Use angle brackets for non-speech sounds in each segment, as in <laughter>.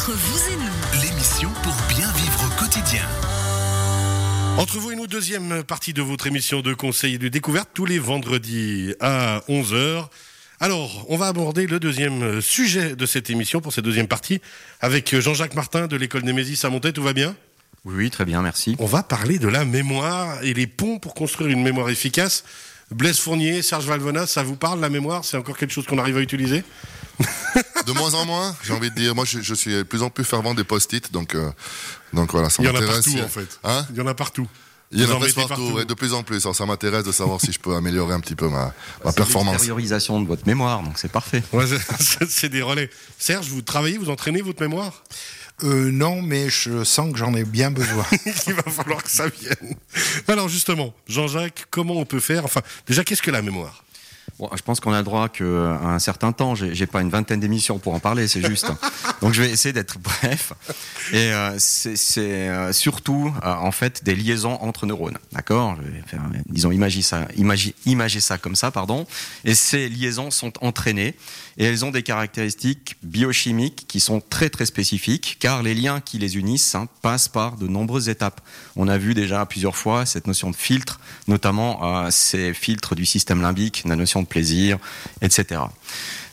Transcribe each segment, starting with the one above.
Entre vous et nous, L'émission pour bien vivre au quotidien. Entre vous et nous, deuxième partie de votre émission de conseil et de découverte tous les vendredis à 11h. Alors, on va aborder le deuxième sujet de cette émission pour cette deuxième partie avec Jean-Jacques Martin de l'école Némésis à Montaix. Tout va bien? Oui, oui, très bien, merci. On va parler de la mémoire et les ponts pour construire une mémoire efficace. Blaise Fournier, Serge Valvona, ça vous parle la mémoire? C'est encore quelque chose qu'on arrive à utiliser? <laughs> De moins en moins, j'ai envie de dire. Moi, je, je suis de plus en plus fervent des post-it, donc, euh, donc voilà, ça Il y en a m'intéresse. partout en fait. Hein Il y en a partout. Il y en a partout, partout. ouais, de plus en plus. Alors, ça m'intéresse de savoir si je peux améliorer un petit peu ma, ma performance. L'extériorisation de votre mémoire, donc c'est parfait. Ouais, c'est- c'est des relais. Serge, vous travaillez, vous entraînez votre mémoire? Euh, non, mais je sens que j'en ai bien besoin. <laughs> Il va falloir que ça vienne. Alors justement, Jean-Jacques, comment on peut faire? Enfin, déjà, qu'est-ce que la mémoire? Bon, je pense qu'on a le droit qu'à un certain temps, j'ai pas une vingtaine d'émissions pour en parler, c'est juste. <laughs> Donc je vais essayer d'être bref. Et euh, c'est euh, surtout euh, en fait des liaisons entre neurones, d'accord? Je vais faire, euh, disons, imager ça, imager, imager ça comme ça, pardon. Et ces liaisons sont entraînées et elles ont des caractéristiques biochimiques qui sont très très spécifiques, car les liens qui les unissent hein, passent par de nombreuses étapes. On a vu déjà plusieurs fois cette notion de filtre, notamment euh, ces filtres du système limbique, la notion de plaisir, etc.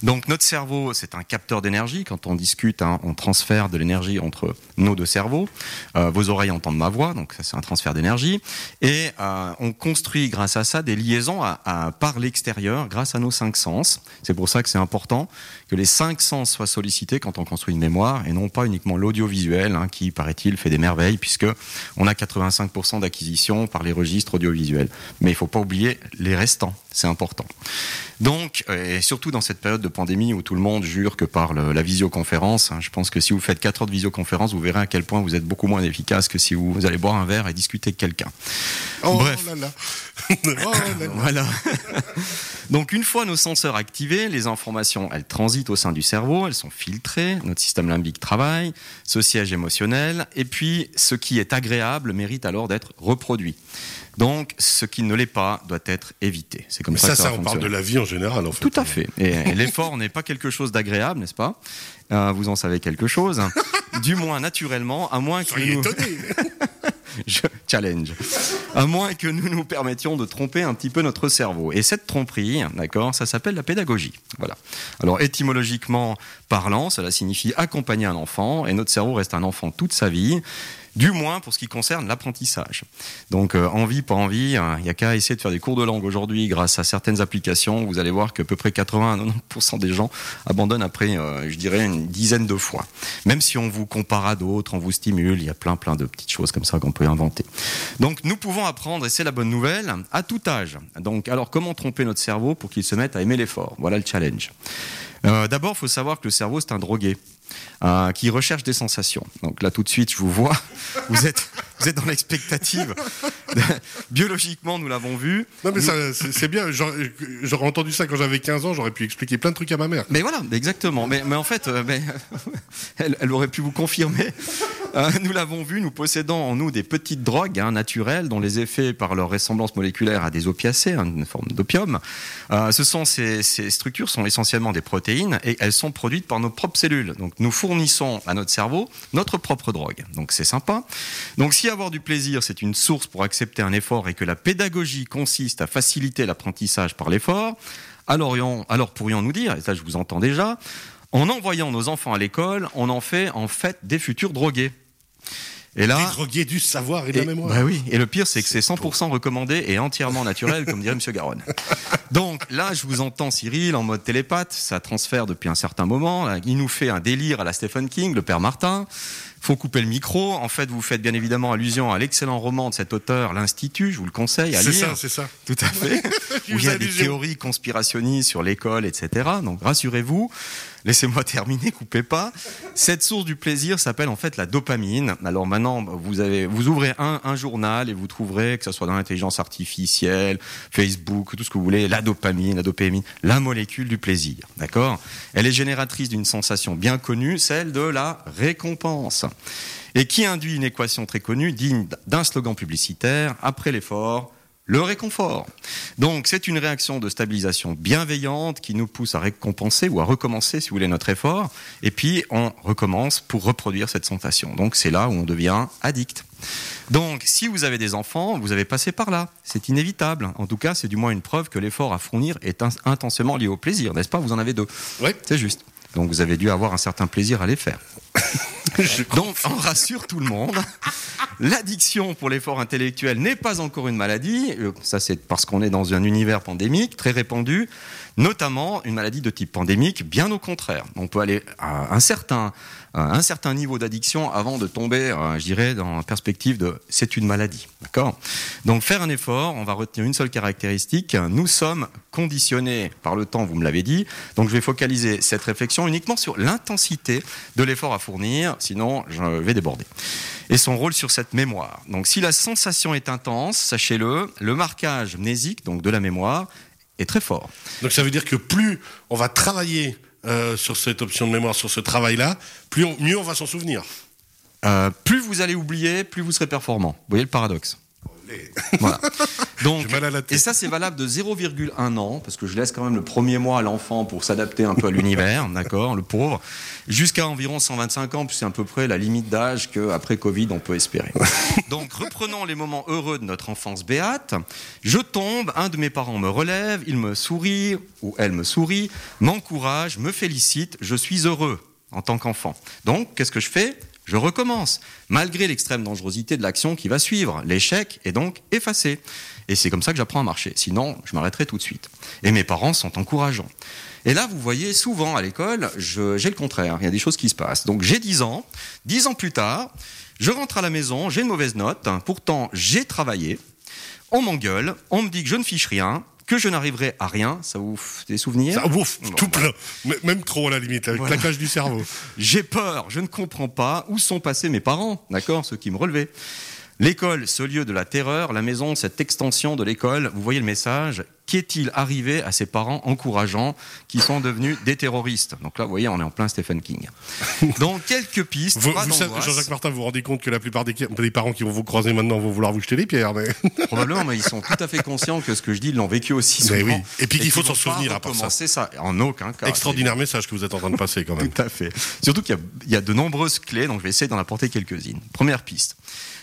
Donc notre cerveau, c'est un capteur d'énergie. Quand on discute, hein, on transfère de l'énergie entre nos deux cerveaux. Euh, vos oreilles entendent ma voix, donc ça c'est un transfert d'énergie. Et euh, on construit grâce à ça des liaisons par l'extérieur grâce à nos cinq sens. C'est pour ça que c'est important que les cinq sens soient sollicités quand on construit une mémoire et non pas uniquement l'audiovisuel hein, qui, paraît-il, fait des merveilles puisque on a 85% d'acquisition par les registres audiovisuels. Mais il faut pas oublier les restants, c'est important. Donc, euh, et surtout dans cette période de pandémie où tout le monde jure que par le- la visioconférence, hein, je pense que si vous faites 4 heures de visioconférence, vous verrez à quel point vous êtes beaucoup moins efficace que si vous, vous allez boire un verre et discuter avec quelqu'un. Oh Bref. là là. <laughs> Oh là là. Voilà. <laughs> Donc une fois nos senseurs activés, les informations, elles transitent au sein du cerveau, elles sont filtrées, notre système limbique travaille, ce siège émotionnel, et puis ce qui est agréable mérite alors d'être reproduit. Donc ce qui ne l'est pas doit être évité. C'est comme Mais ça, ça, que ça, ça, on parle de la vie en général, en fait. Tout à fait. Et, l'effort n'est pas quelque chose d'agréable, n'est-ce pas? Euh, Vous en savez quelque chose. <laughs> Du moins naturellement, à moins que nous... <laughs> Je challenge. À moins que nous nous permettions de tromper un petit peu notre cerveau. Et cette tromperie, d'accord, ça s'appelle la pédagogie. Voilà. Alors étymologiquement parlant, cela signifie accompagner un enfant, et notre cerveau reste un enfant toute sa vie. Du moins pour ce qui concerne l'apprentissage. Donc euh, envie, pas envie, il n'y a qu'à essayer de faire des cours de langue aujourd'hui grâce à certaines applications. Vous allez voir que à peu près 80 à 90% des gens abandonnent après, euh, je dirais, une dizaine de fois. Même si on vous compare à d'autres, on vous stimule, il y a plein plein de petites choses comme ça qu'on peut inventer. Donc nous pouvons apprendre, et c'est la bonne nouvelle, à tout âge. Donc alors comment tromper notre cerveau pour qu'il se mette à aimer l'effort? Voilà le challenge. Euh, D'abord, il faut savoir que le cerveau, c'est un drogué. Euh, qui recherche des sensations. Donc là, tout de suite, je vous vois. Vous êtes, vous êtes dans l'expectative. <laughs> Biologiquement, nous l'avons vu. Non, mais ça, c'est bien. J'aurais entendu ça quand j'avais 15 ans, j'aurais pu expliquer plein de trucs à ma mère. Mais voilà, exactement. Mais, mais en fait, euh, mais, <laughs> elle, elle aurait pu vous confirmer. Euh, nous l'avons vu, nous possédons en nous des petites drogues hein, naturelles dont les effets, par leur ressemblance moléculaire à des opiacés, hein, une forme d'opium, euh, ce sont ces, ces structures sont essentiellement des protéines et elles sont produites par nos propres cellules. Donc nous fournissons à notre cerveau notre propre drogue. Donc c'est sympa. Donc si avoir du plaisir c'est une source pour accepter un effort et que la pédagogie consiste à faciliter l'apprentissage par l'effort, alors, alors pourrions-nous dire, et ça je vous entends déjà, en envoyant nos enfants à l'école, on en fait en fait des futurs drogués. Et là, Des drogués du savoir et de et, la mémoire. bah oui, et le pire, c'est que c'est 100% recommandé et entièrement naturel, comme dirait Monsieur Garonne. <laughs> Donc là, je vous entends, Cyril, en mode télépathe, ça transfère depuis un certain moment. Il nous fait un délire à la Stephen King, le père Martin. Faut couper le micro. En fait, vous faites bien évidemment allusion à l'excellent roman de cet auteur, L'Institut. Je vous le conseille à C'est lire. ça, c'est ça. Tout à fait. <laughs> Où il y a des théories conspirationnistes sur l'école, etc. Donc rassurez-vous. Laissez-moi <laughs> terminer, coupez pas. Cette source du plaisir s'appelle en fait la dopamine. Alors maintenant, vous avez, vous ouvrez un, un journal et vous trouverez que ce soit dans l'intelligence artificielle, Facebook, tout ce que vous voulez, la dopamine, la dopamine, la molécule du plaisir. D'accord? Elle est génératrice d'une sensation bien connue, celle de la récompense. Et qui induit une équation très connue, digne d'un slogan publicitaire, après l'effort, le réconfort. Donc c'est une réaction de stabilisation bienveillante qui nous pousse à récompenser ou à recommencer, si vous voulez, notre effort. Et puis on recommence pour reproduire cette sensation. Donc c'est là où on devient addict. Donc si vous avez des enfants, vous avez passé par là. C'est inévitable. En tout cas, c'est du moins une preuve que l'effort à fournir est in- intensément lié au plaisir, n'est-ce pas? Vous en avez deux. Ouais. C'est juste. Donc vous avez dû avoir un certain plaisir à les faire. <laughs> Donc on rassure tout le monde. L'addiction pour l'effort intellectuel n'est pas encore une maladie. Euh, Ça c'est parce qu'on est dans un univers pandémique très répandu, notamment une maladie de type pandémique. Bien au contraire, on peut aller à un certain à un certain niveau d'addiction avant de tomber, euh, je dirais, dans la perspective de c'est une maladie. D'accord? Donc faire un effort, on va retenir une seule caractéristique. Nous sommes conditionnés par le temps, vous me l'avez dit. Donc je vais focaliser cette réflexion uniquement sur l'intensité de l'effort à fournir, sinon je vais déborder. Et son rôle sur cette mémoire. Donc si la sensation est intense, sachez-le, le marquage mnésique, donc de la mémoire, est très fort. Donc ça veut dire que plus on va travailler euh, sur cette option de mémoire, sur ce travail-là, plus on- mieux on va s'en souvenir. Euh, plus vous allez oublier, plus vous serez performant. Vous voyez le paradoxe <laughs> Voilà. Donc, J'ai mal à la tête. et ça, c'est valable de 0,1 an, parce que je laisse quand même le premier mois à l'enfant pour s'adapter un peu à l'univers, d'accord, le pauvre, jusqu'à environ 125 ans, puis c'est à peu près la limite d'âge qu'après Covid, on peut espérer. <laughs> Donc, reprenons les moments heureux de notre enfance béate. Je tombe, un de mes parents me relève, il me sourit, ou elle me sourit, m'encourage, me félicite, je suis heureux en tant qu'enfant. Donc, qu'est-ce que je fais? Je recommence, malgré l'extrême dangerosité de l'action qui va suivre. L'échec est donc effacé. Et c'est comme ça que j'apprends à marcher. Sinon, je m'arrêterai tout de suite. Et mes parents sont encourageants. Et là, vous voyez, souvent à l'école, j'ai le contraire. Il y a des choses qui se passent. Donc j'ai 10 ans. 10 ans plus tard, je rentre à la maison, j'ai une mauvaise note. Pourtant, j'ai travaillé. On m'engueule. On me dit que je ne fiche rien, que je n'arriverai à rien. Ça vous des souvenirs Ça, ouf, Bon, tout plein. Même trop à la limite, avec Voilà. claquage du cerveau. <laughs> J'ai peur, je ne comprends pas où sont passés mes parents, d'accord, ceux qui me relevaient. L'école, ce lieu de la terreur, la maison, cette extension de l'école, vous voyez le message, qu'est-il arrivé à ces parents encourageants qui sont devenus des terroristes? Donc là, vous voyez, on est en plein Stephen King. <laughs> Donc, quelques pistes, Vous, savez. Jean-Jacques Martin, vous vous rendez compte que la plupart des, des parents qui vont vous croiser maintenant vont vouloir vous jeter les pierres. Mais... <laughs> Probablement, mais ils sont tout à fait conscients que ce que je dis, ils l'ont vécu aussi souvent. Mais oui. Et puis qu'il faut s'en souvenir à part ça. ça. En aucun cas. Extraordinaire message que vous êtes en train de passer quand même. Tout à fait. Surtout qu'il y y a de nombreuses clés, donc je vais essayer d'en apporter quelques-unes. Première piste.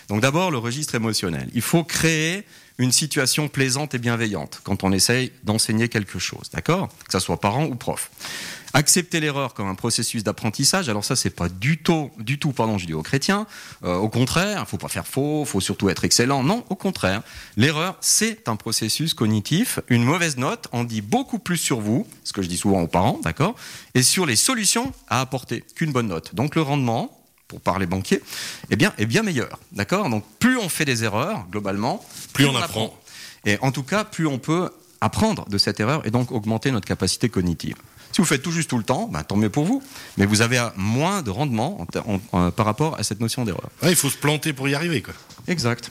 Donc d'abord, le registre émotionnel. Il faut créer une situation plaisante et bienveillante quand on essaye d'enseigner quelque chose, d'accord? Que ça soit parent ou prof. Accepter l'erreur comme un processus d'apprentissage, alors ça c'est pas du tout, du tout, pardon, je dis aux chrétiens. Euh, au contraire, faut pas faire faux, faut surtout être excellent. Non, au contraire, l'erreur c'est un processus cognitif. Une mauvaise note en dit beaucoup plus sur vous, ce que je dis souvent aux parents, d'accord, et sur les solutions à apporter qu'une bonne note. Donc le rendement, pour parler banquier, eh bien, est bien meilleur, d'accord? Donc plus on fait des erreurs globalement, Plus on apprend. Et en tout cas, plus on peut apprendre de cette erreur et donc augmenter notre capacité cognitive. Si vous faites tout juste tout le temps, ben, tant mieux pour vous. Mais vous avez moins de rendement en ter- en- en- par rapport à cette notion d'erreur. Ouais, il faut se planter pour y arriver. Quoi. Exact.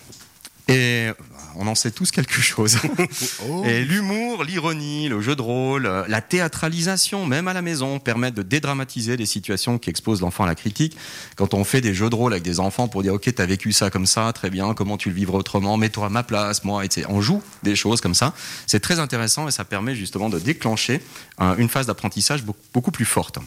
Et euh, on en sait tous quelque chose. <laughs> Oh. Et l'humour, l'ironie, le jeu de rôle, euh, la théâtralisation, même à la maison, permettent de dédramatiser des situations qui exposent l'enfant à la critique. Quand on fait des jeux de rôle avec des enfants pour dire, OK, t'as vécu ça comme ça, très bien, comment tu le vivrais autrement, mets-toi à ma place, moi, etc. On joue des choses comme ça. C'est très intéressant et ça permet justement de déclencher une phase d'apprentissage beaucoup plus forte.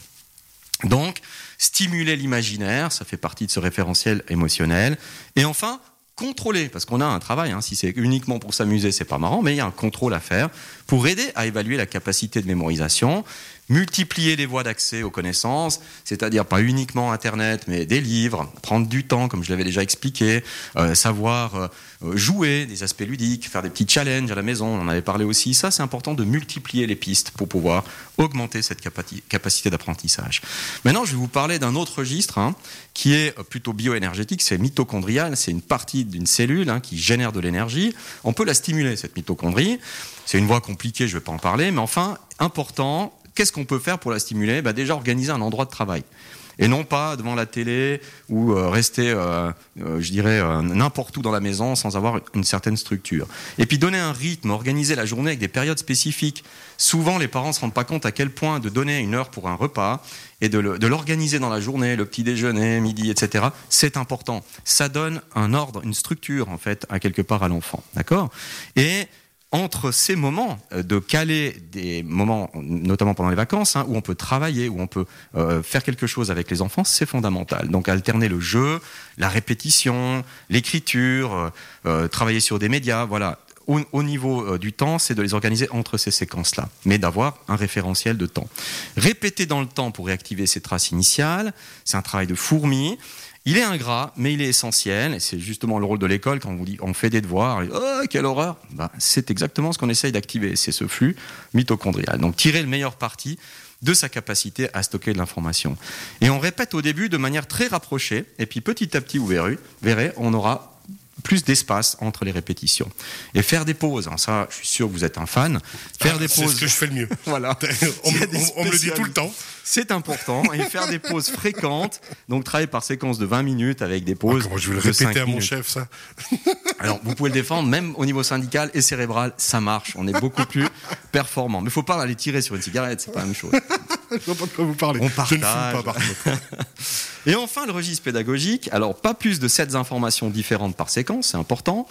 Donc, stimuler l'imaginaire, ça fait partie de ce référentiel émotionnel. Et enfin, contrôler, parce qu'on a un travail, hein, si c'est uniquement pour s'amuser, c'est pas marrant, mais il y a un contrôle à faire pour aider à évaluer la capacité de mémorisation, multiplier les voies d'accès aux connaissances, c'est-à-dire pas uniquement Internet, mais des livres, prendre du temps, comme je l'avais déjà expliqué, euh, savoir euh, euh, jouer, des aspects ludiques, faire des petits challenges à la maison, on en avait parlé aussi. Ça, c'est important de multiplier les pistes pour pouvoir augmenter cette capacité d'apprentissage. Maintenant, je vais vous parler d'un autre registre hein, qui est plutôt bioénergétique, c'est mitochondrial, c'est une partie d'une cellule hein, qui génère de l'énergie. On peut la stimuler, cette mitochondrie. C'est une voie compliquée, je ne vais pas en parler, mais enfin, important, qu'est-ce qu'on peut faire pour la stimuler? Bah Déjà, organiser un endroit de travail. Et non pas devant la télé ou euh, rester, euh, euh, je dirais, n'importe où dans la maison sans avoir une certaine structure. Et puis donner un rythme, organiser la journée avec des périodes spécifiques. Souvent, les parents ne se rendent pas compte à quel point de donner une heure pour un repas et de l'organiser dans la journée, le petit déjeuner, midi, etc., c'est important. Ça donne un ordre, une structure, en fait, à quelque part à l'enfant. D'accord? Et entre ces moments, euh, de caler des moments, notamment pendant les vacances, hein, où on peut travailler, où on peut euh, faire quelque chose avec les enfants, c'est fondamental. Donc alterner le jeu, la répétition, l'écriture, euh, travailler sur des médias, voilà. Au, au niveau du temps, c'est de les organiser entre ces séquences-là, mais d'avoir un référentiel de temps. Répéter dans le temps pour réactiver ces traces initiales, c'est un travail de fourmi. Il est ingrat, mais il est essentiel. Et c'est justement le rôle de l'école quand on vous dit on fait des devoirs. oh, quelle horreur Ben, C'est exactement ce qu'on essaye d'activer. C'est ce flux mitochondrial. Donc tirer le meilleur parti de sa capacité à stocker de l'information. Et on répète au début de manière très rapprochée. Et puis petit à petit, vous verrez on aura plus d'espace entre les répétitions. Et faire des pauses, hein, ça, je suis sûr que vous êtes un fan. Faire Ah, des C'est pauses. ce que je fais le mieux. <laughs> Voilà. <laughs> on, me- a des on- on me le dit tout le temps. C'est important. Et faire des pauses fréquentes. Donc, travailler par séquence de 20 minutes avec des Ah, pauses. comment je vais le répéter à mon minutes. chef, ça <laughs> Alors, vous pouvez le défendre, même au niveau syndical et cérébral, ça marche. On est beaucoup plus performant. Mais il faut pas aller tirer sur une cigarette, c'est pas la même chose. <laughs> Je vois pas de quoi vous parlez. On Je ne fume partage. pas, par contre. <laughs> Et enfin, le registre pédagogique. Alors, pas plus de 7 informations différentes par séquence, c'est important.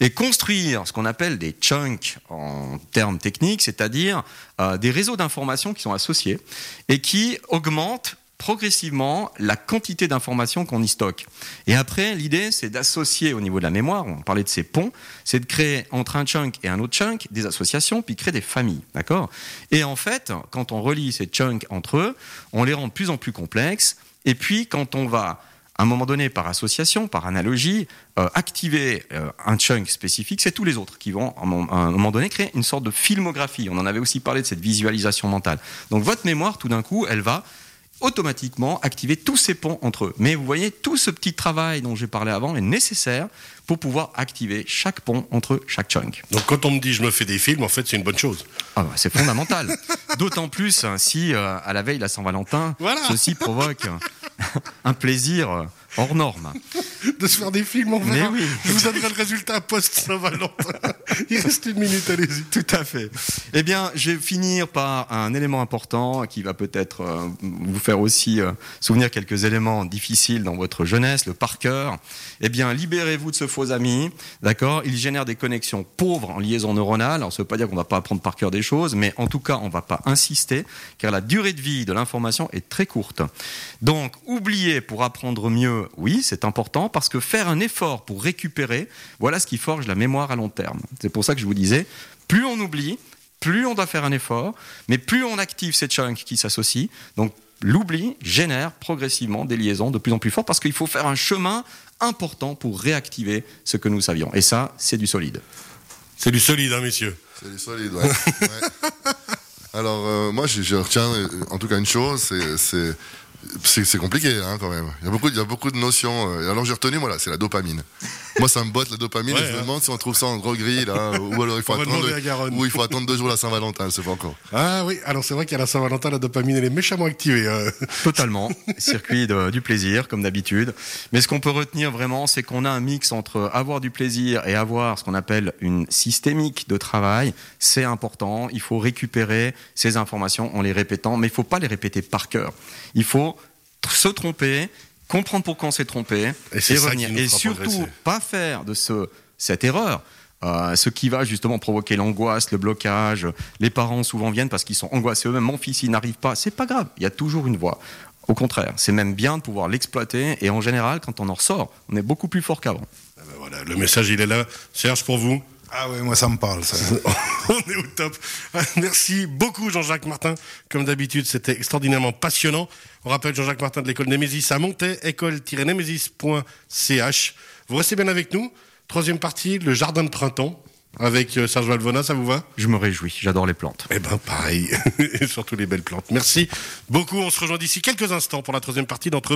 Et construire ce qu'on appelle des chunks en termes techniques, c'est-à-dire euh, des réseaux d'informations qui sont associés et qui augmentent progressivement la quantité d'informations qu'on y stocke. Et après, l'idée, c'est d'associer au niveau de la mémoire, on parlait de ces ponts, c'est de créer entre un chunk et un autre chunk des associations, puis créer des familles, d'accord? Et en fait, quand on relie ces chunks entre eux, on les rend de plus en plus complexes, et puis quand on va à un moment donné, par association, par analogie, euh, activer euh, un chunk spécifique, c'est tous les autres qui vont, à un moment- donné, créer une sorte de filmographie. On en avait aussi parlé de cette visualisation mentale. Donc votre mémoire, tout d'un coup, elle va automatiquement activer tous ces ponts entre eux. Mais vous voyez, tout ce petit travail dont j'ai parlé avant est nécessaire pour pouvoir activer chaque pont entre chaque chunk. Donc quand on me dit je me fais des films, en fait, c'est une bonne chose. Ah bah, c'est fondamental. <laughs> D'autant plus hein, si, euh, à la veille de la Saint-Valentin, Voilà. ceci provoque <laughs> un plaisir euh, hors norme. <laughs> De se faire des films, Mais verra. oui. Je vous donnerai le résultat post-Saint-Valentin. <laughs> Il reste une minute, allez-y. Tout à fait. Eh bien, je vais finir par un élément important qui va peut-être euh, vous faire aussi euh, souvenir quelques éléments difficiles dans votre jeunesse, le par cœur. Eh bien, libérez-vous de ce faux ami, d'accord? Il génère des connexions pauvres en liaison neuronale. Alors, ça veut pas dire qu'on va pas apprendre par cœur des choses, mais en tout cas, on va pas insister, car la durée de vie de l'information est très courte. Donc, oublier pour apprendre mieux, oui, c'est important, parce que faire un effort pour récupérer, voilà ce qui forge la mémoire à long terme. C'est pour ça que je vous disais, plus on oublie, plus on doit faire un effort, mais plus on active ces chunks qui s'associent. Donc l'oubli génère progressivement des liaisons de plus en plus fortes parce qu'il faut faire un chemin important pour réactiver ce que nous savions. Et ça, c'est du solide. C'est du solide, hein, messieurs. C'est du solide, ouais. Ouais. <laughs> Alors, euh, moi, je, je retiens euh, en tout cas une chose, c'est- c'est. Compliqué hein, quand même. Il y a beaucoup, beaucoup de notions. euh, Alors j'ai retenu, voilà, c'est la dopamine. Moi, ça me botte la dopamine. Ouais, et je me hein. demande si on trouve ça en gros gris là, ou alors il faut attendre. Ou il faut attendre deux jours la Saint-Valentin, je sais pas encore. Ah oui, alors c'est vrai qu'à la Saint-Valentin, la dopamine, elle est méchamment activée. euh. Totalement. Circuit de- du plaisir, comme d'habitude. Mais ce qu'on peut retenir vraiment, c'est qu'on a un mix entre avoir du plaisir et avoir ce qu'on appelle une systémique de travail. C'est important. Il faut récupérer ces informations en les répétant, mais il faut pas les répéter par cœur. Il faut se tromper, comprendre pourquoi on s'est trompé Et revenir. Et surtout, progresser. pas faire de ce, cette erreur. euh, ce qui va justement provoquer l'angoisse, le blocage. Les parents souvent viennent parce qu'ils sont angoissés eux-mêmes. Mon fils, il n'arrive pas. C'est pas grave. Il y a toujours une voie. Au contraire, c'est même bien de pouvoir l'exploiter. Et en général, quand on en ressort, on est beaucoup plus fort qu'avant. Ah ben voilà, le message, il est là. Serge, pour vous? Ah oui, moi ça me parle ça. <laughs> On est au top. Merci beaucoup Jean-Jacques Martin. Comme d'habitude, c'était extraordinairement passionnant. On rappelle Jean-Jacques Martin de l'école Némésis à Montaix, école-némésis.ch. Vous restez bien avec nous. Troisième partie, le jardin de printemps avec euh, Serge Valvona, ça vous va? Je me réjouis. J'adore les plantes. Eh ben pareil, <laughs> et surtout les belles plantes. Merci beaucoup. On se rejoint d'ici quelques instants pour la troisième partie d'entre vous.